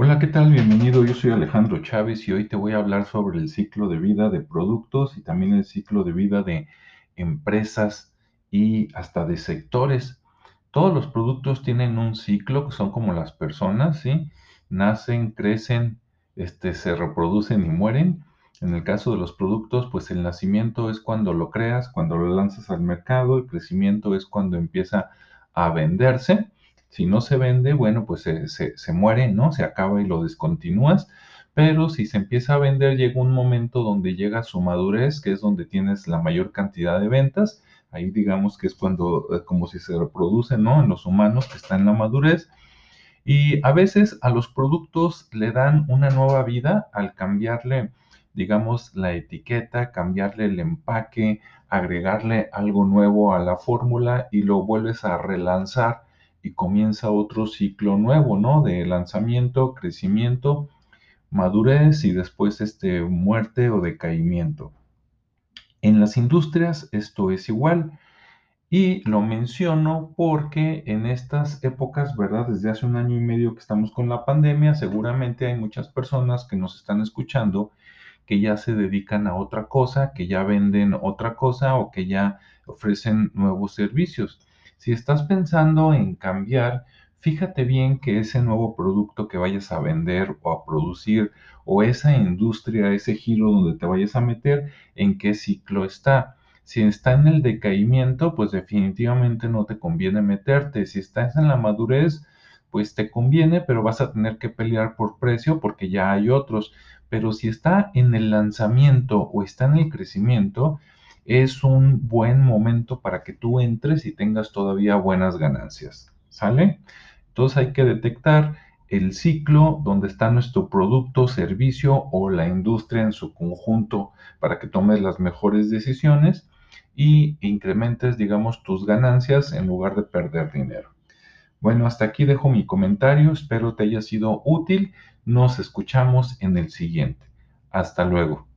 Hola, ¿qué tal? Bienvenido. Yo soy Alejandro Chávez y hoy te voy a hablar sobre el ciclo de vida de productos y también el ciclo de vida de empresas y hasta de sectores. Todos los productos tienen un ciclo que son como las personas, ¿sí? Nacen, crecen, este, se reproducen y mueren. En el caso de los productos, pues el nacimiento es cuando lo creas, cuando lo lanzas al mercado, el crecimiento es cuando empieza a venderse si no se vende, bueno, pues se, muere, ¿no? Se acaba y lo descontinúas. Pero si se empieza a vender, llega un momento donde llega su madurez, que es donde tienes la mayor cantidad de ventas. Ahí digamos que es cuando, eh, como si se reproduce, ¿no? En los humanos que están en la madurez. Y a veces a los productos le dan una nueva vida al cambiarle, digamos, la etiqueta, cambiarle el empaque, agregarle algo nuevo a la fórmula y lo vuelves a relanzar y comienza otro ciclo nuevo, ¿no? De lanzamiento, crecimiento, madurez y después este, muerte o decaimiento. En las industrias esto es igual. Y lo menciono porque en estas épocas, ¿verdad? Desde hace un año y medio que estamos con la pandemia, seguramente hay muchas personas que nos están escuchando que ya se dedican a otra cosa, que ya venden otra cosa o que ya ofrecen nuevos servicios. Si estás pensando en cambiar, fíjate bien que ese nuevo producto que vayas a vender o a producir o esa industria, ese giro donde te vayas a meter, en qué ciclo está. Si está en el decaimiento, pues definitivamente no te conviene meterte. Si estás en la madurez, pues te conviene, pero vas a tener que pelear por precio porque ya hay otros. Pero si está en el lanzamiento o está en el crecimiento, es un buen momento para que tú entres y tengas todavía buenas ganancias. ¿Sale? Entonces hay que detectar el ciclo donde está nuestro producto, servicio o la industria en su conjunto para que tomes las mejores decisiones y incrementes, digamos, tus ganancias en lugar de perder dinero. Bueno, hasta aquí dejo mi comentario, espero te haya sido útil. Nos escuchamos en el siguiente. Hasta luego.